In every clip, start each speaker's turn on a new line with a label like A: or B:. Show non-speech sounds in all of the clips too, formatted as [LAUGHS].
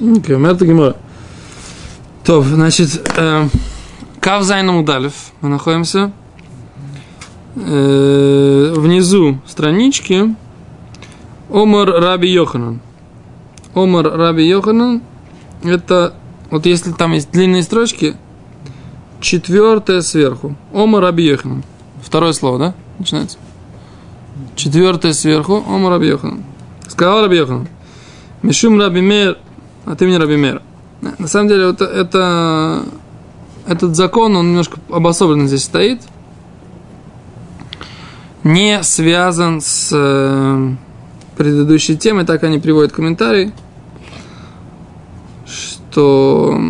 A: Говорит Гимара. То, значит, Кав Зайном Удалев. Мы находимся э, внизу странички Омар Раби Йоханан. Омар Раби Йоханан это вот если там есть длинные строчки, четвертое сверху. Омар Раби Йоханан. Второе слово, да? Начинается. Четвертое сверху. Омар Раби Йоханан. Сказал Раби Йоханан. Мишум Раби Мер, а ты мне Раби Мер. На самом деле, это, это, этот закон, он немножко обособленно здесь стоит. Не связан с э, предыдущей темой, так они приводят комментарий, что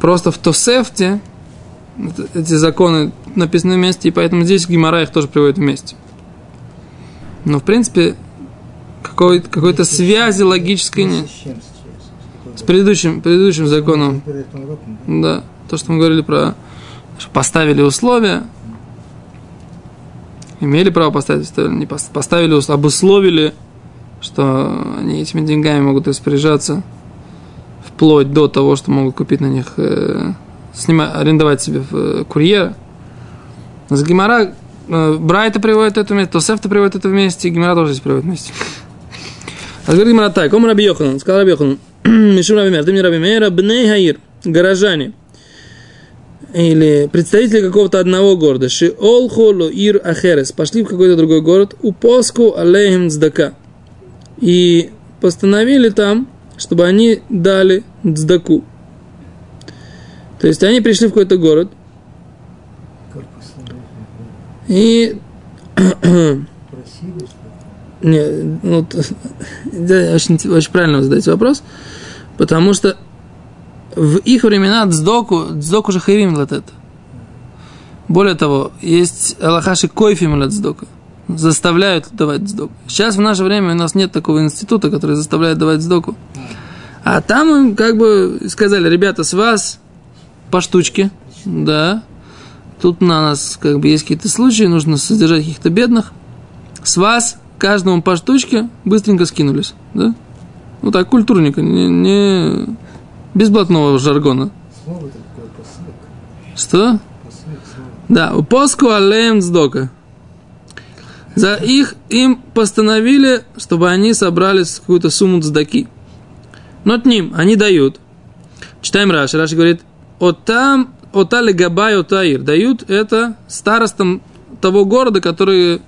A: просто в Тосефте эти законы написаны вместе, и поэтому здесь Гимара их тоже приводит вместе. Но, в принципе, какой, какой-то связи логической нет. С предыдущим, предыдущим законом. Да, то, что мы говорили про... Что поставили условия. Имели право поставить, не поставили, обусловили, что они этими деньгами могут распоряжаться вплоть до того, что могут купить на них, э, снимать, арендовать себе э, курьера. С Гимара э, Брайта приводит это вместе, Тосефта приводит это вместе, и Гимара тоже здесь приводит вместе. А говорит Гимара так, Ом Раби Йохан, сказал Раби Йохан, Мишум Раби Мер, ты мне Раби Мер, Бней Хаир, горожане, или представители какого-то одного города, Ши Олхо Ир Ахерес, пошли в какой-то другой город, у Поску Алейхим Цдака, и постановили там, чтобы они дали цдаку. То есть они пришли в какой-то город, и не, ну, да, очень, очень правильно вы задаете вопрос, потому что в их времена дздоку, дздоку же хайвим это. Более того, есть аллахаши койфим дздока. Заставляют давать дздоку. Сейчас в наше время у нас нет такого института, который заставляет давать дздоку. А там им как бы сказали, ребята, с вас по штучке, да, тут на нас как бы есть какие-то случаи, нужно содержать каких-то бедных, с вас каждому по штучке быстренько скинулись, да? Ну так, культурника, не, не без блатного жаргона. Что? Да, поску алеем сдока. За их им постановили, чтобы они собрали какую-то сумму цдаки. Но от ним они дают. Читаем Раши. Раши говорит, от там, от али габай от аир. Дают это старостам того города, которые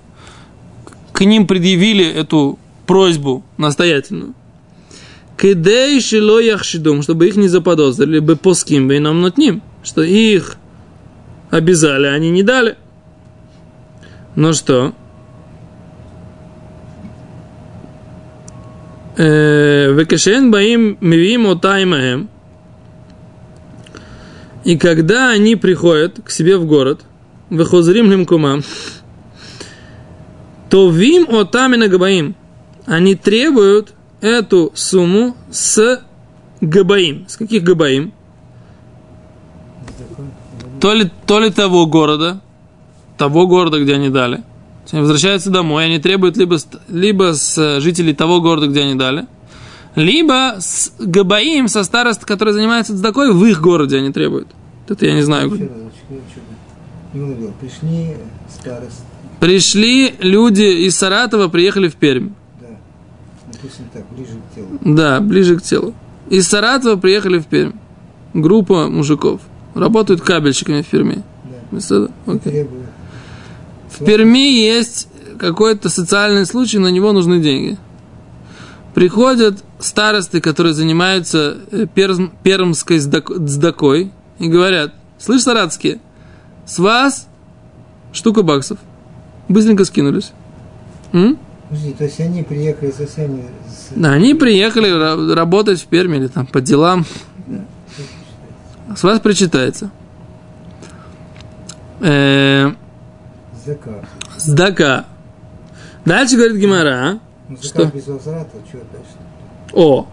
A: к ним предъявили эту просьбу настоятельную. Кедей шило яхшидум, чтобы их не заподозрили, бы поским вейном над ним, что их обязали, а они не дали. Ну что? Э, Векашен баим мивим отаймаем. И когда они приходят к себе в город, выхозрим лимкумам, то вим отамина габаим. Они требуют эту сумму с габаим. С каких габаим? То ли, то ли того города, того города, где они дали. Они возвращаются домой, они требуют либо, либо с жителей того города, где они дали, либо с габаим, со старост, который занимается такой в их городе они требуют. Это я не знаю.
B: Пришли старост,
A: Пришли люди из Саратова, приехали в Пермь.
B: Да. Так, ближе к телу.
A: Да, ближе к телу. Из Саратова приехали в Пермь. Группа мужиков. Работают кабельщиками в Перми.
B: Да. Требуют.
A: В Перми есть какой-то социальный случай, на него нужны деньги. Приходят старосты, которые занимаются э, перм, пермской сдакой, и говорят, слышь, саратские, с вас штука баксов быстренько скинулись. М?
B: Подожди, то есть они приехали со всеми... с-
A: Да, они приехали ра- работать в Перми или там по делам. С вас причитается. Э,
B: Закат.
A: Сдака. Дальше говорит Гимара.
B: Ну,
A: Что?
B: возврата, что дальше?
A: О,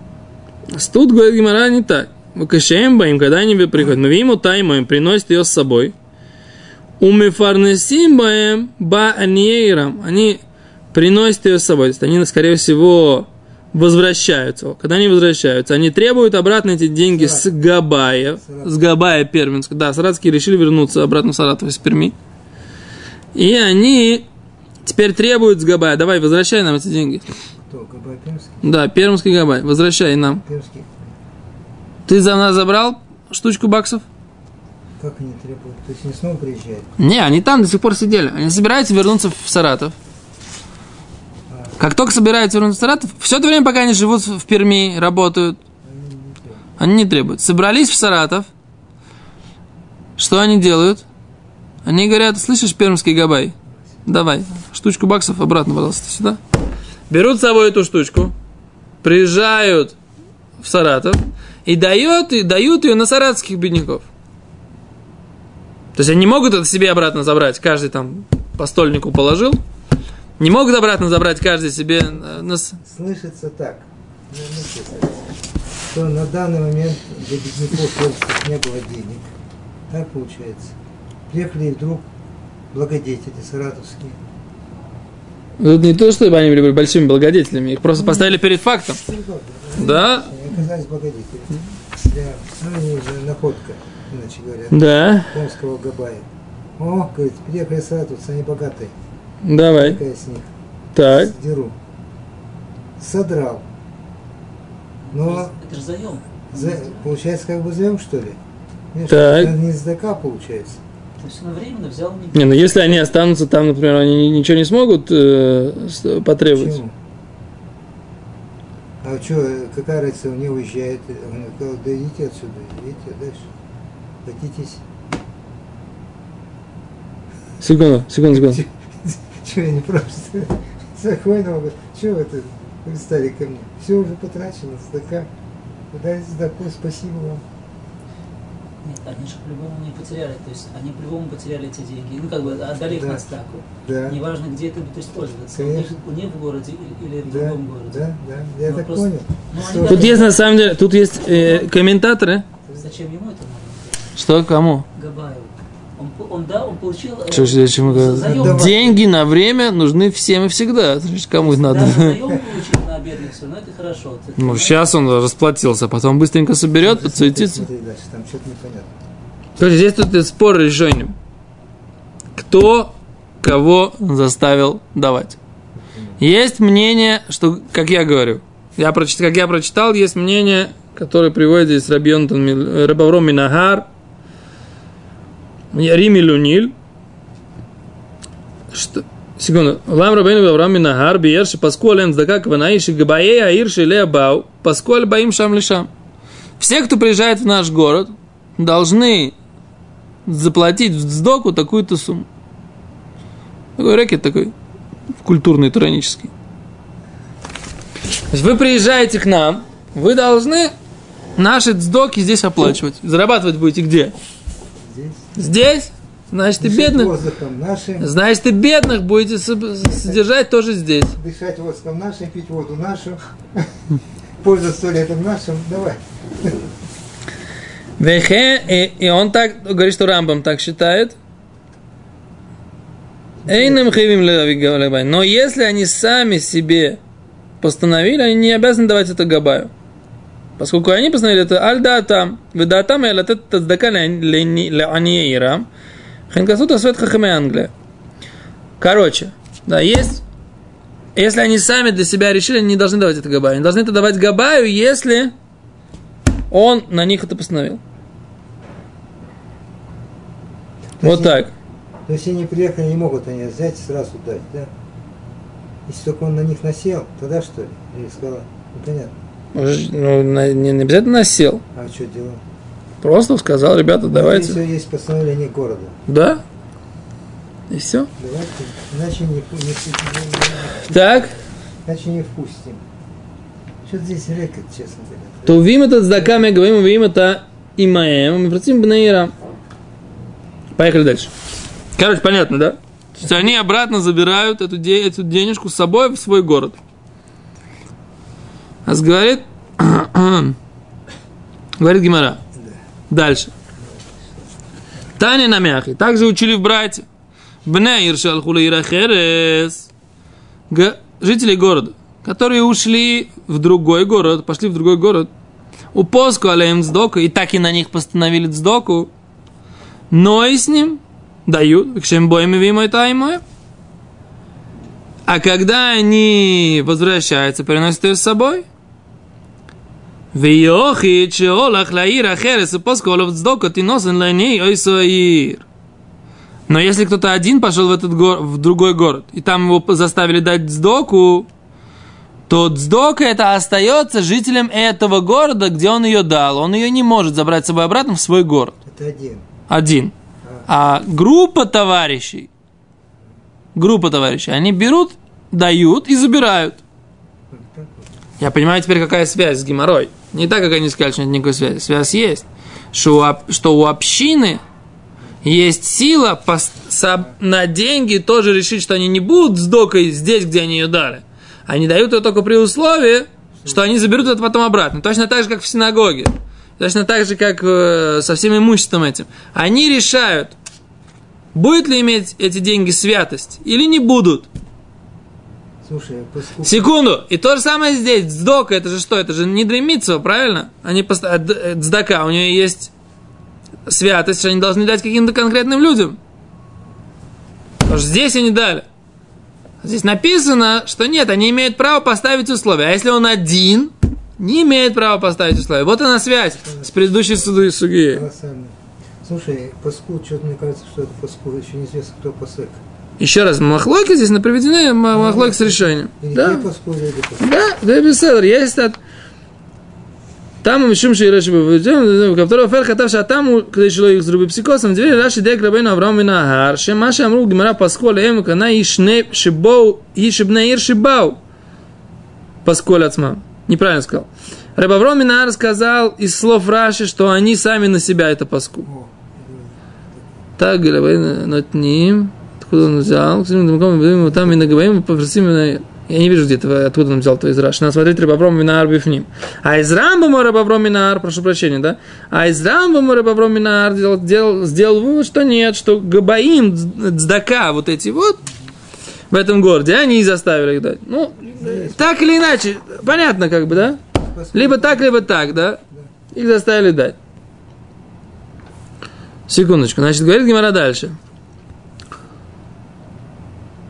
A: тут говорит Гимара не так. Выкашаем им, когда они приходят. Мы видим тайму, им приносят ее с собой. Умифарнесим баем ба аньейрам. Они приносят ее с собой. То есть они, скорее всего, возвращаются, когда они возвращаются, они требуют обратно эти деньги с Габая, с Габая Перминска. Да, саратские решили вернуться обратно в Саратов из Перми. И они теперь требуют с Габая, давай, возвращай нам эти деньги.
B: Кто? Габай Пермский?
A: Да, Пермский Габай, возвращай нам.
B: Пермский.
A: Ты за нас забрал штучку баксов?
B: Как они требуют? То есть они снова приезжают?
A: Не, они там до сих пор сидели. Они собираются вернуться в Саратов. Как только собираются вернуться в Саратов, все это время, пока они живут в Перми, работают,
B: Они не требуют.
A: они не требуют. Собрались в Саратов, что они делают? Они говорят, слышишь, пермский габай, давай, штучку баксов обратно, пожалуйста, сюда. Берут с собой эту штучку, приезжают в Саратов и дают, и дают ее на саратских бедняков. То есть они не могут это себе обратно забрать, каждый там по стольнику положил. Не могут обратно забрать каждый себе э, на с-
B: Слышится так. ну, ну, Что на данный момент для бедняков не было денег. Так получается. Приехали вдруг благодетели саратовские.
A: Тут не то, чтобы они были большими благодетелями, их просто поставили перед фактом. Да.
B: Оказались благодетелями. Для, ну, находка, иначе говоря,
A: Да,
B: Омского Габая. О, говорит, приехали саратовцы, они богатые.
A: давай.
B: Какая с них?
A: Так.
B: Деру. Содрал. Но
C: Это же заем.
B: за- получается, как бы заем, что ли? Нет,
A: Так.
B: это не сдака получается.
C: То есть он временно взял не
A: Не, ну если они останутся там, например, они ни- ничего не смогут э, потребовать.
B: Почему? А что, какая разница, он не уезжает? Он сказал, да идите отсюда, идите дальше. Катитесь.
A: Секунду, секунду, секунду. [LAUGHS]
B: Что я не прав, ли? Спокойно, говорю, что вы тут пристали ко мне? Все уже потрачено, сдака. Дайте сдаку, спасибо вам.
C: Нет, они же по-любому не потеряли. То есть они по-любому потеряли эти деньги. Ну, как бы отдали их
B: Да.
C: на стаку.
B: Да,
C: Неважно, где это будет использоваться. У них,
B: Конечно.
C: у них в городе или, в
B: да,
C: другом городе.
B: да, да, я
C: Ну,
B: так
C: просто-
B: понял.
C: Ну,
A: Тут
C: даже-
A: есть на самом деле, тут есть э, комментаторы.
C: Зачем ему это надо?
A: Что, кому?
C: Габаев. Он, он, да, он получил... э,
A: Что
C: за-
A: это?
C: заем.
A: Деньги на время нужны всем и всегда. Значит, Кому их надо?
C: Заем получил на бедных, но это хорошо. Это-
A: Ну, сейчас он расплатился, потом быстренько соберет, подсуетится.
B: Смотри дальше, там что-то непонятно.
A: То есть здесь тут спор решением. Кто кого заставил давать? Есть мнение, что, как я говорю, я как я прочитал, есть мнение, которое приводит здесь Рабьонтон Рабавром Минагар, Рими Люниль, что, секунду, Лам Рабейну Авраам Минагар, Биерши, Паску Ален Здака, Кванаиши, Габае, Аирши, Леабау, Паску Аль Баим Шам Лишам. Все, кто приезжает в наш город, должны заплатить в сдоку такую-то сумму. Такой рэкет такой культурный, туранический. То есть вы приезжаете к нам, вы должны наши сдоки здесь оплачивать. Зарабатывать будете где?
B: Здесь.
A: Значит, и
B: Дышать
A: бедных.
B: воздухом нашим,
A: Значит, и бедных будете со- содержать тоже здесь.
B: дышать воздухом нашим, пить воду нашу, [LAUGHS] пользоваться туалетом нашим. Давай.
A: Вехе, и, и он так говорит, что Рамбам так считает. Эйнам хивим левигавалебай. Но если они сами себе постановили, они не обязаны давать это Габаю. Поскольку они постановили это аль-датам, выдатам и алатет таздака леаниирам, хенкасута свет хахаме Англия. Короче, да, есть если они сами для себя решили, они не должны давать это Габаю. Они должны это давать Габаю, если он на них это постановил.
B: То
A: Вот так.
B: То есть они приехали, не могут они взять и сразу дать, да? Если только он на них насел, тогда что ли? Или сказал, непонятно.
A: Уже, Ну, на- не, не обязательно насел.
B: А что делать?
A: Просто сказал, ребята, давайте.
B: Если есть постановление города,
A: Да? И все.
B: давайте, иначе не, не, впу- не-
A: Так.
B: иначе не впустим. Что здесь рекет, честно говоря.
A: То увим это с даками, говорим, увим это имаем, мы против бнеира. Поехали дальше. Короче, понятно, да? То есть они обратно забирают эту, де- эту денежку с собой в свой город. А говорит, [CLEARS THROAT] говорит Гимара. Дальше. Таня на мяхе. Также учили в брате. Бне Иршал Хулейра Херес. Г- Жители города, которые ушли в другой город, пошли в другой город, у поску алеем сдоку, и так и на них постановили сдоку, но и с ним дают, к чем боем и мой таймой. А когда они возвращаются, приносят ее с собой, Виохит шеолах лаир ахерес и посколов сдока ты носен ланей ойсоир. Но если кто-то один пошел в, этот гор, в другой город, и там его заставили дать сдоку, то дздока это остается жителем этого города, где он ее дал. Он ее не может забрать с собой обратно в свой город.
B: Это один.
A: Один. А, а группа товарищей, группа товарищей, они берут, дают и забирают. Я понимаю теперь, какая связь с геморрой. Не так, как они сказали, что нет никакой связи. Связь есть. Что у, что у общины есть сила на деньги тоже решить, что они не будут с докой здесь, где они ее дали. Они дают ее только при условии, что они заберут это потом обратно. Точно так же, как в синагоге. Точно так же, как э, со всем имуществом этим. Они решают, будет ли иметь эти деньги святость или не будут.
B: Слушай, поскольку...
A: Секунду. И то же самое здесь. Дздока, это же что? Это же не дремитство, правильно? Они пост... Дздака, у нее есть святость, что они должны дать каким-то конкретным людям. Потому что здесь они дали. Здесь написано, что нет, они имеют право поставить условия. А если он один, не имеет права поставить условия. Вот она связь с предыдущей суду суги.
B: Слушай, паску, что-то мне кажется, что это паску, еще неизвестно, кто посек.
A: Еще раз, махлоки здесь приведены махлоки с решением. Да? Да, да, беседер, есть от... Там мы шум шей раши в котором фер хатав там, а когда еще их зруби психосом. дверь раши дек рабейну Авраам и Нагар, ше ма амру гимара пасколь эм, кана ишне шибоу, и шибне ир шибау. Пасколь отсма. Неправильно сказал. Раб Авраам и Нагар сказал из слов Раши, что они сами на себя это паску. Так, говорит, над ним откуда он взял, там и наговорим, попросим я не вижу где-то, откуда он взял то из Раши. Надо смотреть Рабавром Минар Бифним. А из Рамбама Рабавром Минар, прошу прощения, да? А из Рамбама Рабавром Минар сделал, сделал, сделал вывод, что нет, что Габаим, Цдака, вот эти вот, в этом городе, они и заставили их дать. Ну, так или иначе, понятно как бы, да? Либо так, либо так, да? Их заставили дать. Секундочку. Значит, говорит Гимара дальше.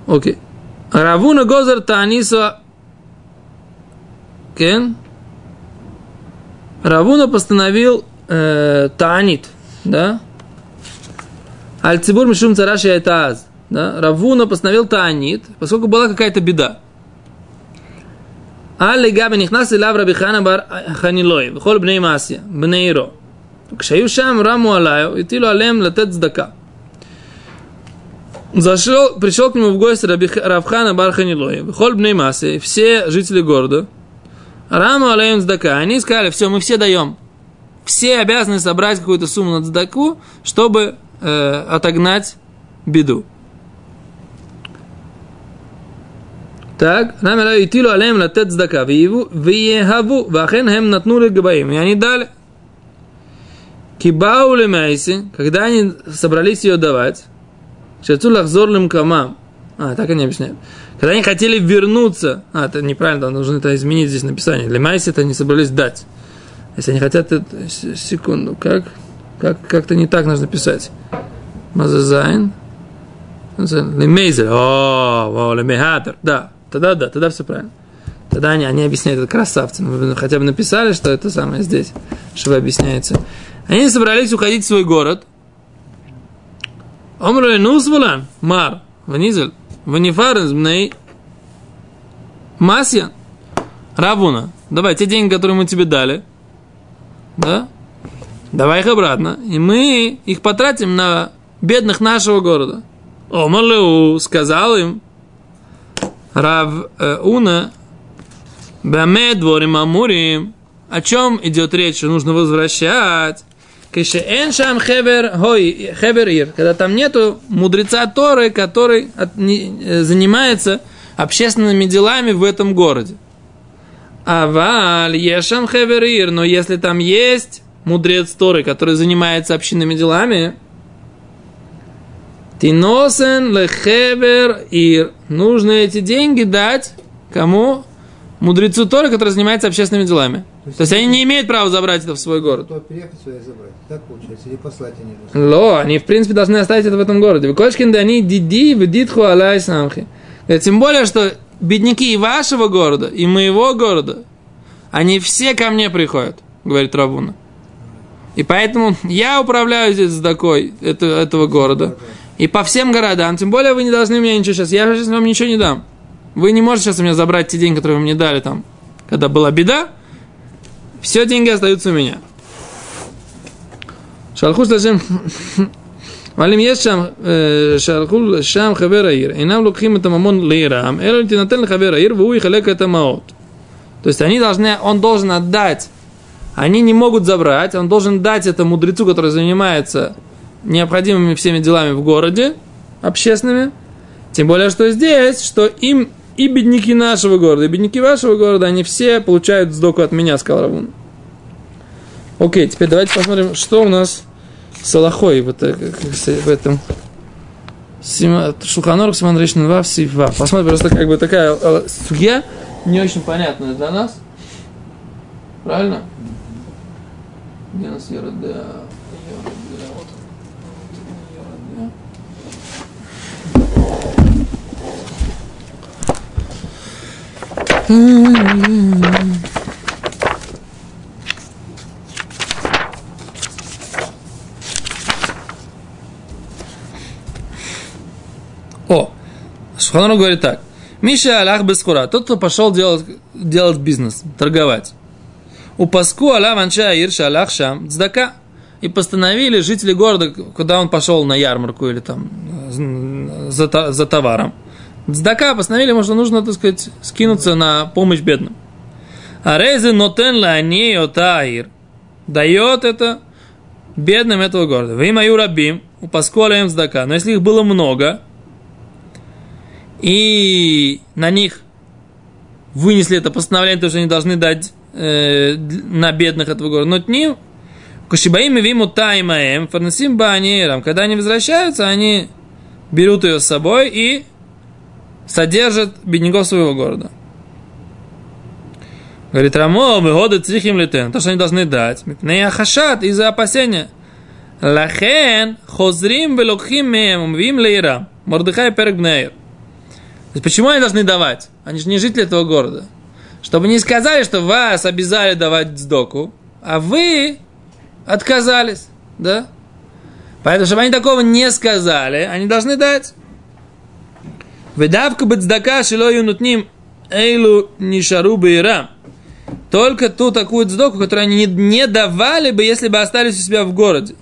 A: Окей. Равуна Гозер Таанисо. Кен. Равуна постановил э, Таанит. Да? Альцибур Мишум Цараши это Аз. Да? Равуна постановил Таанит, поскольку была какая-то беда. Алли Габи Нихнас и Лав Рабихана Бар Ханилой. Вхол Бней Масия. Бнейро. Кшаю Шам Раму Алаю. Итилу Алем Латет Здака. Зашел, пришел к нему в гости Раби, Равхана Барханилой, Холь Бней Массы, все жители города, Раму Алейм Здака, они сказали, все, мы все даем. Все обязаны собрать какую-то сумму на Здаку, чтобы э, отогнать беду. Так, Рамера Итилу Алейм Латет Здака, Виехаву, Вахен Хем Натну Габаим. И они дали. Кибау Лемайси, когда они собрались ее давать, Шацу лахзорлим камам. А, так они объясняют. Когда они хотели вернуться, а, это неправильно, нужно это изменить здесь написание. Для Майси это они собрались дать. Если они хотят, это, секунду, как, как, как-то не так нужно писать. Мазазайн. Лемейзер. О, лемехатер. Да, тогда да, тогда все правильно. Тогда они, они объясняют это красавцы. Мы хотя бы написали, что это самое здесь, что объясняется. Они собрались уходить в свой город – Омру Нузвулан, Мар, Ванизель, Ванифарен, Бней, Масьян, Равуна, давай те деньги, которые мы тебе дали, да, давай их обратно, и мы их потратим на бедных нашего города. Омарлеу сказал им, Рав э, Уна, дворим амурим, о чем идет речь, нужно возвращать Кишеэн шам хевер хой хевер ир, когда там нету мудреца Торы, который от, не, э, занимается общественными делами в этом городе. Аваль ешам хевер ир, но если там есть мудрец Торы, который занимается общинными делами, Тиносен лехевер ир. Нужно эти деньги дать кому? мудрецу Торы, который занимается общественными делами. То есть они не имеют права забрать это в свой город.
B: То переехать сюда и забрать. Так получается. Или послать они.
A: Ло, они, в принципе, должны оставить это в этом городе. Выкошкин да они диди вдитху алай самхи. Тем более, что бедняки и вашего города, и моего города, они все ко мне приходят, говорит Равуна. И поэтому я управляю здесь такой это, этого города. И по всем городам, тем более вы не должны мне ничего сейчас, я сейчас вам ничего не дам. Вы не можете сейчас у меня забрать те деньги, которые вы мне дали там, когда была беда. Все деньги остаются у меня. Шалху Сашем есть шам э, Шалху Шам Хавераир. И нам лукхим это мамон лейрам. Эль тинатен хавераир, вуи халек это маот. То есть они должны, он должен отдать. Они не могут забрать, он должен дать этому мудрецу, который занимается необходимыми всеми делами в городе, общественными. Тем более, что здесь, что им и бедняки нашего города, и бедняки вашего города, они все получают сдоку от меня, сказал Равун. Окей, теперь давайте посмотрим, что у нас с Аллахой в, это, в этом Шуханорг Симан Рейшн Вав Сифва. Посмотрим, просто как бы такая э, судья не очень понятная для нас. Правильно? Где у нас Ерода? О, Шуханарух говорит так. Миша Аллах Бескура, тот, кто пошел делать, делать бизнес, торговать. У Паску Аллах Анча Ирша Аллах Шам Цдака. И постановили жители города, куда он пошел на ярмарку или там за, за товаром. Цдака постановили что нужно, так сказать, скинуться на помощь бедным. А Рейзе нотен ла таир. Дает это бедным этого города. Вы мою рабим, у Пасколя им цдака. Но если их было много, и на них вынесли это постановление, то, что они должны дать э, на бедных этого города. Но ним Кушибаим виму таймаем, фарнасим банирам. Когда они возвращаются, они берут ее с собой и содержат бедняков своего города. Говорит, Рамо, мы годы цихим летен. То, что они должны дать. Не хашат из-за опасения. Лахен хозрим велокхим мем вим лейра. Мордыхай перек бнеер. То есть, почему они должны давать? Они же не жители этого города. Чтобы не сказали, что вас обязали давать сдоку, а вы отказались, да? Поэтому, чтобы они такого не сказали, они должны дать. Выдавка бацдака шило юнутним эйлу нишару бейра. Только ту такую цдоку, которую они не, давали бы, если бы остались у себя в городе.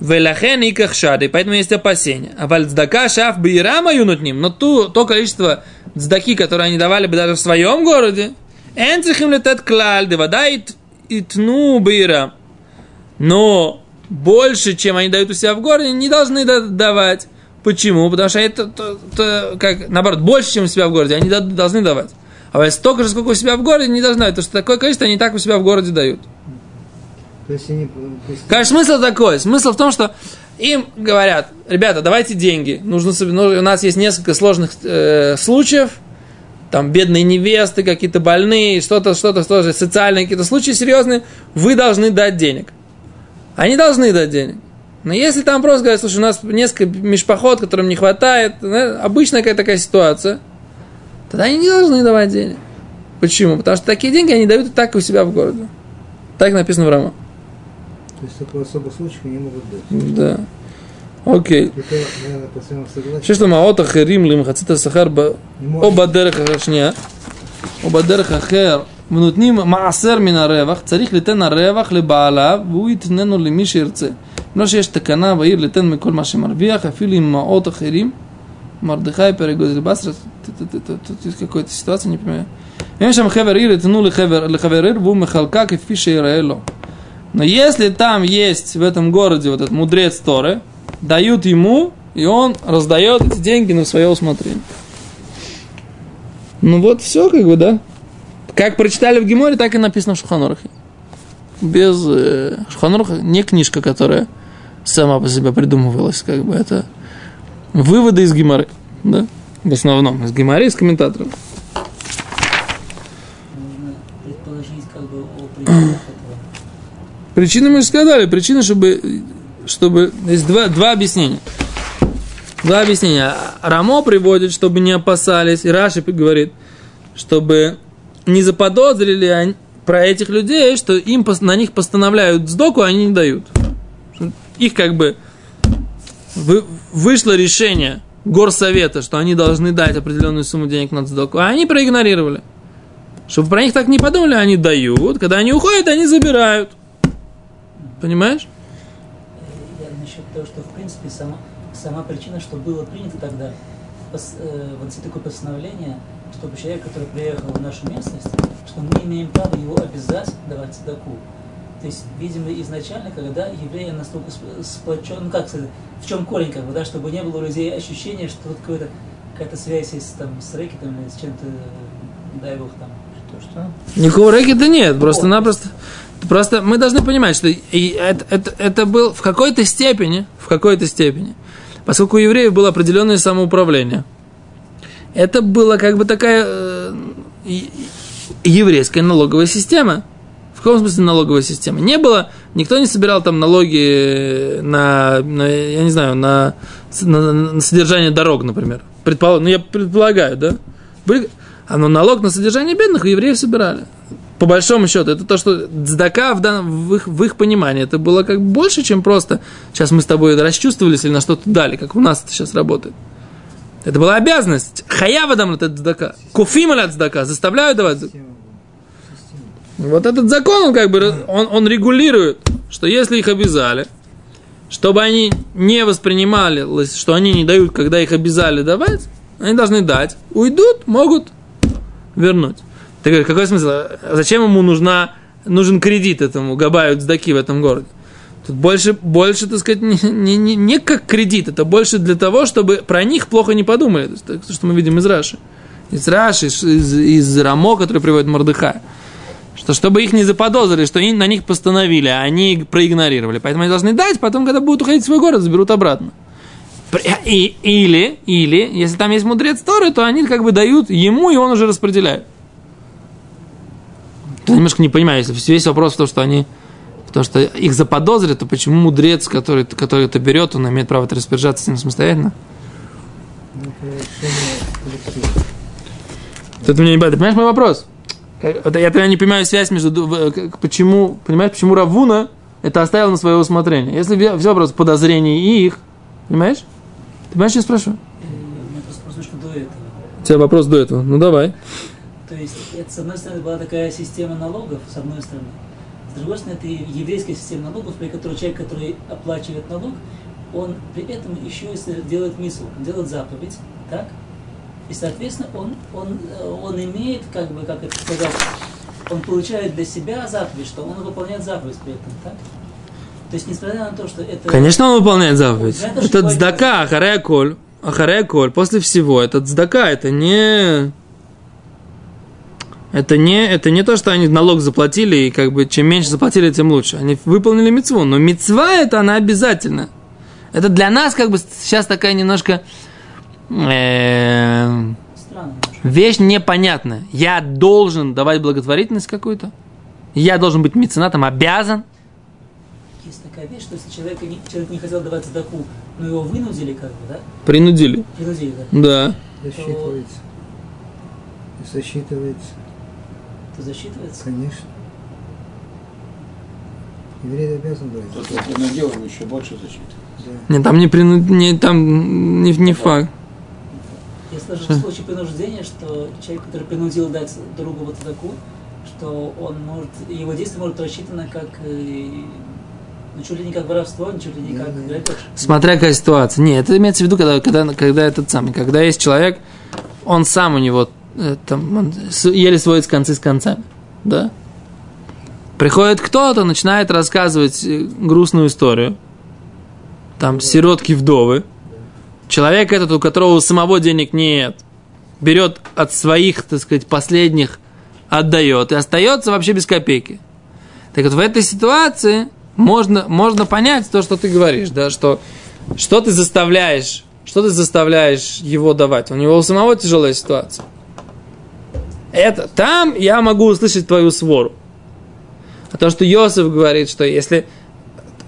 A: Велахен и кахшады, поэтому есть опасения. А вальцдака шаф бейрама юнутним, но ту, то количество цдаки, которые они давали бы даже в своем городе, энцихим летет клаль, вода и тну бейрам но больше, чем они дают у себя в городе, не должны давать. Почему? Потому что это, то, то, как, наоборот, больше, чем у себя в городе, они должны давать. А столько же, сколько у себя в городе, не должны давать, потому что такое количество они так у себя в городе дают.
B: То есть они... То.
A: Конечно, смысл такой. Смысл в том, что им говорят, ребята, давайте деньги. Нужно, ну, у нас есть несколько сложных э, случаев, там бедные невесты, какие-то больные, что-то, что-то, что-то, социальные какие-то случаи серьезные, вы должны дать денег. Они должны дать денег. Но если там просто говорят, слушай, у нас несколько межпоход, которым не хватает, обычная какая-то такая ситуация, тогда они не должны давать денег. Почему? Потому что такие деньги они дают и так у себя в городе. Так написано в Рама.
B: То есть такой особый случай они могут дать.
A: Да. Окей.
B: Это, наверное, по своему согласию.
A: שיש לו מעות אחרים למחצית השכר ב... או בדרך אחרת, שנייה, או בדרך אחר ונותנים מעשר מן הרווח, צריך ליתן הרווח לבעליו, והוא יתננו למי שירצה. לא שיש תקנה בעיר ליתן מכל מה שמרוויח, אפילו עם מעות אחרים. מרדכי פרק גודל בסרה, какой-то ситуация, не понимаю. אם שם חבר עיר, יתנו לחבר, לחבר עיר, והוא מחלקה כפי שיראה לו. Но если там есть в этом городе вот этот мудрец Торы, дают ему, и он раздает эти деньги на свое усмотрение. Ну вот все, как бы, да. Как прочитали в Геморе, так и написано в Шуханорахе. Без э, Шуханораха не книжка, которая сама по себе придумывалась, как бы это выводы из Геморы, да, в основном из Геморы, из комментаторов.
C: как бы?
A: Причины мы же сказали. Причина, чтобы... чтобы есть два, два объяснения. Два объяснения. Рамо приводит, чтобы не опасались. И Раши говорит, чтобы не заподозрили они, про этих людей, что им на них постановляют сдоку, а они не дают. Их как бы вы, вышло решение горсовета, что они должны дать определенную сумму денег на сдоку, а они проигнорировали. Чтобы про них так не подумали, они дают. Когда они уходят, они забирают. Понимаешь?
C: Я насчет того, что в принципе сама, сама причина, что было принято тогда, пос, э, вот такое постановление, чтобы человек, который приехал в нашу местность, что мы имеем право его обязать давать садаку. То есть, видимо, изначально, когда евреи настолько сплочен, ну как сказать, в чем корень, как бы, да, чтобы не было у людей ощущения, что тут какая-то какая-то связь есть там с рэкетом или с чем-то, дай бог там. Что, что?
A: Никакого рэкета нет, просто-напросто. Просто мы должны понимать, что это, это, это был в какой-то степени, в какой-то степени, поскольку у евреев было определенное самоуправление, это была как бы такая э, еврейская налоговая система, в каком смысле налоговая система? Не было, никто не собирал там налоги на, на я не знаю, на, на, на содержание дорог, например. Предпол, ну, я предполагаю, да? А но налог на содержание бедных у евреев собирали. По большому счету, это то, что дздака в, данном, в, их, в их понимании, это было как больше, чем просто сейчас мы с тобой расчувствовались или на что-то дали, как у нас это сейчас работает. Это была обязанность. Хаява дам это дздака. Куфим от дздака. Заставляют давать вот этот закон, он как бы, он, он регулирует, что если их обязали, чтобы они не воспринимали, что они не дают, когда их обязали давать, они должны дать, уйдут, могут вернуть. Ты говоришь, какой смысл? Зачем ему нужна, нужен кредит этому Габаю Цдаки в этом городе? Тут больше, больше, так сказать, не, не, не, не как кредит, это больше для того, чтобы про них плохо не подумали. То, что мы видим из Раши. Из Раши, из, из, из Рамо, который приводит Мордыха что чтобы их не заподозрили, что они на них постановили, а они проигнорировали. Поэтому они должны дать, потом, когда будут уходить в свой город, заберут обратно. И, или, или, если там есть мудрец Торы, то они как бы дают ему, и он уже распределяет. Я немножко не понимаю, если весь вопрос в том, что они то, что их заподозрят, то почему мудрец, который, который это берет, он имеет право это распоряжаться с ним самостоятельно? Это меня не. Ты понимаешь мой вопрос? Это, я тогда не понимаю связь между... Почему, понимаешь, почему Равуна это оставил на свое усмотрение? Если все вопрос подозрений и их, понимаешь? Ты понимаешь, что я спрашиваю?
C: У меня просто вопрос до этого.
A: У тебя вопрос до этого. Ну, давай.
C: То есть, это, с одной стороны, была такая система налогов, с одной стороны. С другой стороны, это еврейская система налогов, при которой человек, который оплачивает налог, он при этом еще делает мису, делает заповедь, так? И, соответственно, он, он, э, он имеет, как бы, как это сказать, он получает для себя заповедь, что он выполняет заповедь при этом, так? То есть, несмотря на то, что это...
A: Конечно, он выполняет заповедь. Это, это цдака, ахарая коль. Ахарая коль. После всего, это цдака, это не... Это не, это не то, что они налог заплатили, и как бы чем меньше заплатили, тем лучше. Они выполнили мецву. Но мецва это она обязательно. Это для нас как бы сейчас такая немножко э, вещь непонятная. Я должен давать благотворительность какую-то? Я должен быть меценатом, обязан?
C: Есть такая вещь, что если человек не, человек не хотел давать задаку, но его вынудили как бы, да?
A: Принудили.
C: Принудили, да?
A: Да.
B: Засчитывается. И засчитывается.
C: Это засчитывается?
B: Конечно. Еврей обязан давать.
D: Тот, кто принудил, еще больше засчитывается.
B: Да.
A: Не, там не принуд... не, там не, не факт.
C: Я слышал в случае принуждения, что человек, который принудил дать другу вот таку, что он может, его действие может рассчитано как э, ну, чуть ли не как воровство, чуть ли не как грабеж.
A: Смотря какая ситуация. Нет, это имеется в виду, когда, когда, когда этот самый, когда есть человек, он сам у него э, там, он еле сводит с концы с концами, да? Приходит кто-то, начинает рассказывать э, грустную историю, там, сиротки вдовы, Человек этот, у которого самого денег нет, берет от своих, так сказать, последних, отдает и остается вообще без копейки. Так вот в этой ситуации можно, можно понять то, что ты говоришь, да, что, что ты заставляешь, что ты заставляешь его давать. У него у самого тяжелая ситуация. Это, там я могу услышать твою свору. А то, что Йосиф говорит, что если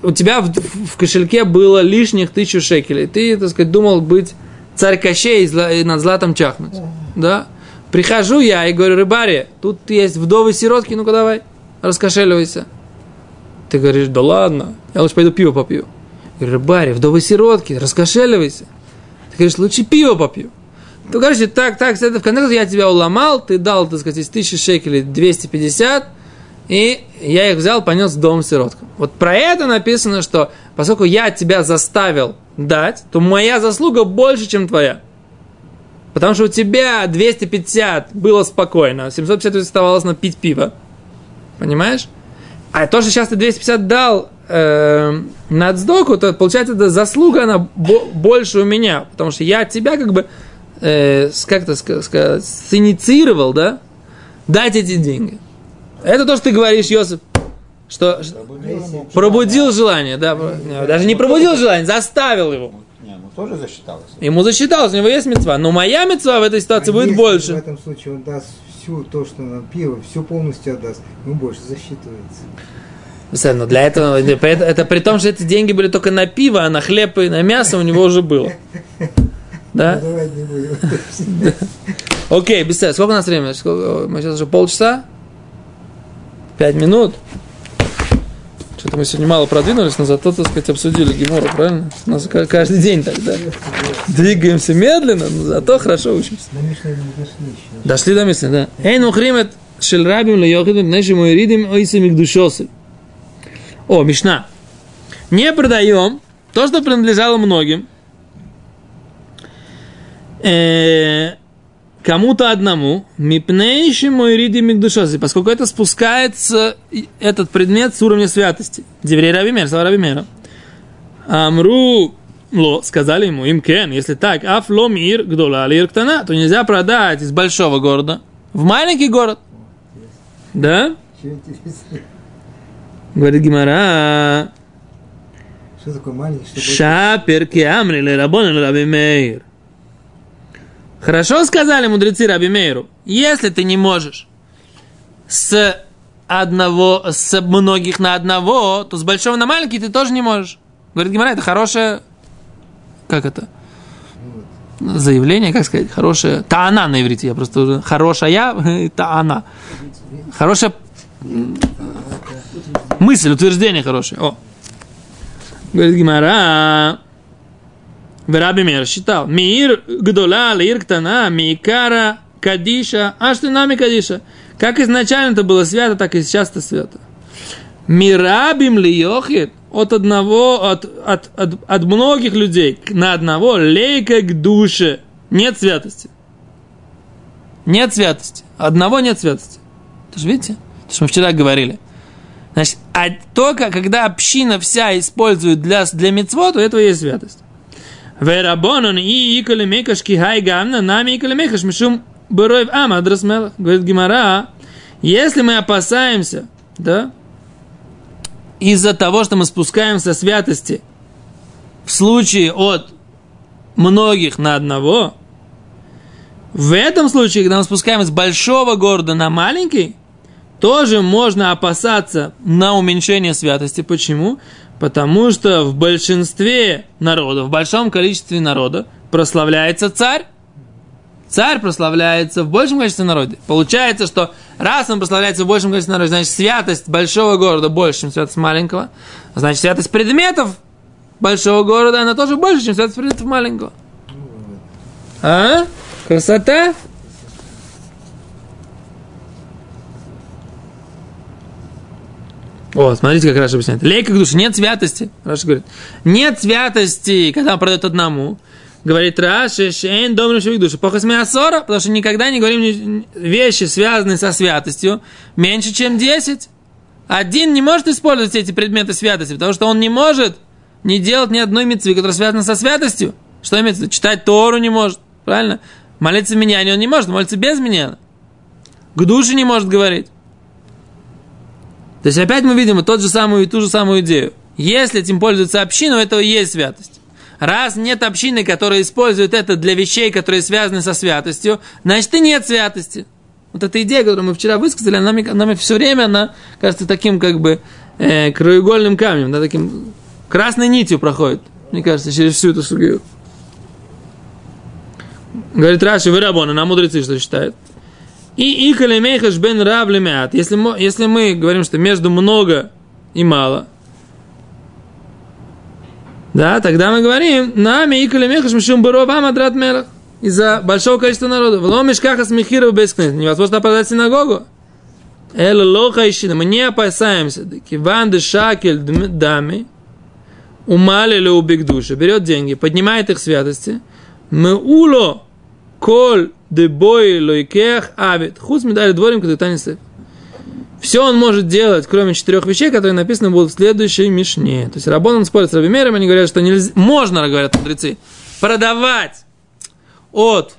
A: у тебя в, в кошельке было лишних тысячу шекелей, ты, так сказать, думал быть царь Кощей и над златом чахнуть. Да? Прихожу я и говорю, рыбаре, тут есть вдовы сиротки, ну-ка давай, раскошеливайся. Ты говоришь, да ладно, я лучше пойду пиво попью. Я говорю, рыбаре, вдовы сиротки, раскошеливайся. Ты говоришь, лучше пиво попью. То, короче, так, так, в конце я тебя уломал, ты дал, так сказать, из тысячи шекелей 250, и я их взял, понес в дом сироткам. Вот про это написано, что поскольку я тебя заставил дать, то моя заслуга больше, чем твоя. Потому что у тебя 250 было спокойно, 750 оставалось на пить пиво. Понимаешь? А то, что сейчас ты 250 дал э, на отсдоку, то получается, это заслуга, она больше у меня. Потому что я тебя как бы, э, как-то сказать, синициировал, да, дать эти деньги. Это то, что ты говоришь, Йосиф, что пробудил, пробудил желание, да, даже не пробудил желание, заставил его.
D: Не, ну тоже засчиталось.
A: Ему засчиталось, у него есть мецва. Но моя мецва в этой ситуации а будет больше.
B: В этом случае он даст всю то, что нам пиво, все полностью отдаст, ему больше засчитывается.
A: Но для этого, это, это при том, что эти деньги были только на пиво, а на хлеб и на мясо у него уже было. [LAUGHS] Да? Ну, [LAUGHS] Окей, без Сколько у нас времени? Мы сейчас уже полчаса? Пять минут? Что-то мы сегодня мало продвинулись, но зато, так сказать, обсудили Гемору, правильно? У нас каждый день тогда. Двигаемся медленно, но зато хорошо учимся. Дошли до мысли, да. Эй, ну хримет шельрабим льохидим нашим уиридим ойсим игдушосы. О, Мишна. Не продаем то, что принадлежало многим, э, кому-то одному, мипнейшему риди мигдушоси, поскольку это спускается, этот предмет с уровня святости. Деврей Рабимер, слова Рабимера. Амру, ло, сказали ему, им кен, если так, аф ло мир, гдола алир ктана, то нельзя продать из большого города в маленький город. Да? Говорит Гимара.
B: Что такое маленький?
A: Шапер киамри ле рабон раби мейр. Хорошо сказали мудрецы Раби Мейру, если ты не можешь с одного, с многих на одного, то с большого на маленький ты тоже не можешь. Говорит Гимара, это хорошее, как это? Заявление, как сказать, хорошее, таана на иврите, я просто уже, хорошая, таана. Хорошая мысль, утверждение хорошее. О. Говорит Гимара, Раби Мер считал, Мир Гдола, Лир Ктана, Микара, Кадиша, а что нами Кадиша. Как изначально это было свято, так и сейчас это свято. Мирабим ли йохит от одного, от, от, от, от многих людей на одного лейка к душе. Нет святости. Нет святости. Одного нет святости. То же видите? То, что мы вчера говорили. Значит, а только когда община вся использует для, для мецво, то этого есть святость. Верабонон и икали мекаш кихай гамна нами икали мекаш мишум бырой ама адрасмелах. Говорит Гимара, если мы опасаемся, да, из-за того, что мы спускаемся святости в случае от многих на одного, в этом случае, когда мы спускаемся с большого города на маленький, тоже можно опасаться на уменьшение святости. Почему? Потому что в большинстве народа, в большом количестве народа прославляется царь. Царь прославляется в большем количестве народа. Получается, что раз он прославляется в большем количестве народа, значит святость большого города больше, чем святость маленького. Значит святость предметов большого города, она тоже больше, чем святость предметов маленького. А? Красота? О, смотрите, как Раша объясняет. Лейка к душе, нет святости. Раша говорит, нет святости, когда он продает одному. Говорит Раши, шейн дом к душе. Похос асора, потому что никогда не говорим вещи, связанные со святостью, меньше, чем 10. Один не может использовать эти предметы святости, потому что он не может не делать ни одной митцвы, которая связана со святостью. Что имеется в виду? Читать Тору не может, правильно? Молиться меня он не может, молиться без меня. К душе не может говорить. То есть опять мы видим тот же самую, ту же самую идею. Если этим пользуется община, у этого есть святость. Раз нет общины, которая использует это для вещей, которые связаны со святостью, значит и нет святости. Вот эта идея, которую мы вчера высказали, она, мне- она все время, она кажется таким как бы э, краеугольным камнем, да, таким красной нитью проходит, мне кажется, через всю эту сугию. Говорит Раши, вы рабоны, на мудрецы что считают. И икалемейхаш бен рав лемят. Если, мо- если мы говорим, что между много и мало, да, тогда мы говорим, нами икалемейхаш мишум барова мадрат мелах. Из-за большого количества народа. Вломишь каха смехира бескнет. Невозможно продать синагогу. Эл лоха ищина. Мы не опасаемся. Киван де шакель дами. Умали ли убег души. Берет деньги, поднимает их святости. Мы уло коль де бой лойкех авит. Хуз медали дворим, когда танец все он может делать, кроме четырех вещей, которые написаны будут в следующей Мишне. То есть Рабон спорит с Рабимером, они говорят, что нельзя, можно, говорят мудрецы, продавать от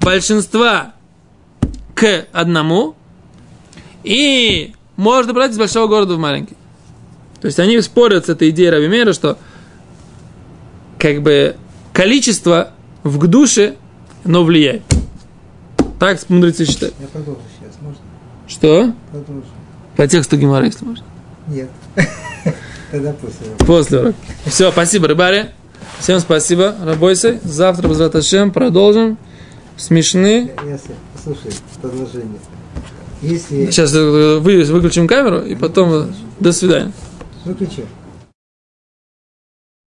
A: большинства к одному, и можно брать из большого города в маленький. То есть они спорят с этой идеей Равимера, что как бы количество в душе, оно влияет. Так мудрецы считают.
B: Я продолжу сейчас, можно?
A: Что?
B: Продолжу.
A: По тексту Гимара, если можно.
B: Нет. [LAUGHS] Тогда после.
A: После урока. Все, спасибо, рыбари. Всем спасибо, Рабойся. Завтра, Безраташем, продолжим. Смешны.
B: Ясно. Послушай, продолжение. Если...
A: Сейчас э, вы- выключим камеру и потом э, до свидания.
B: Выключи.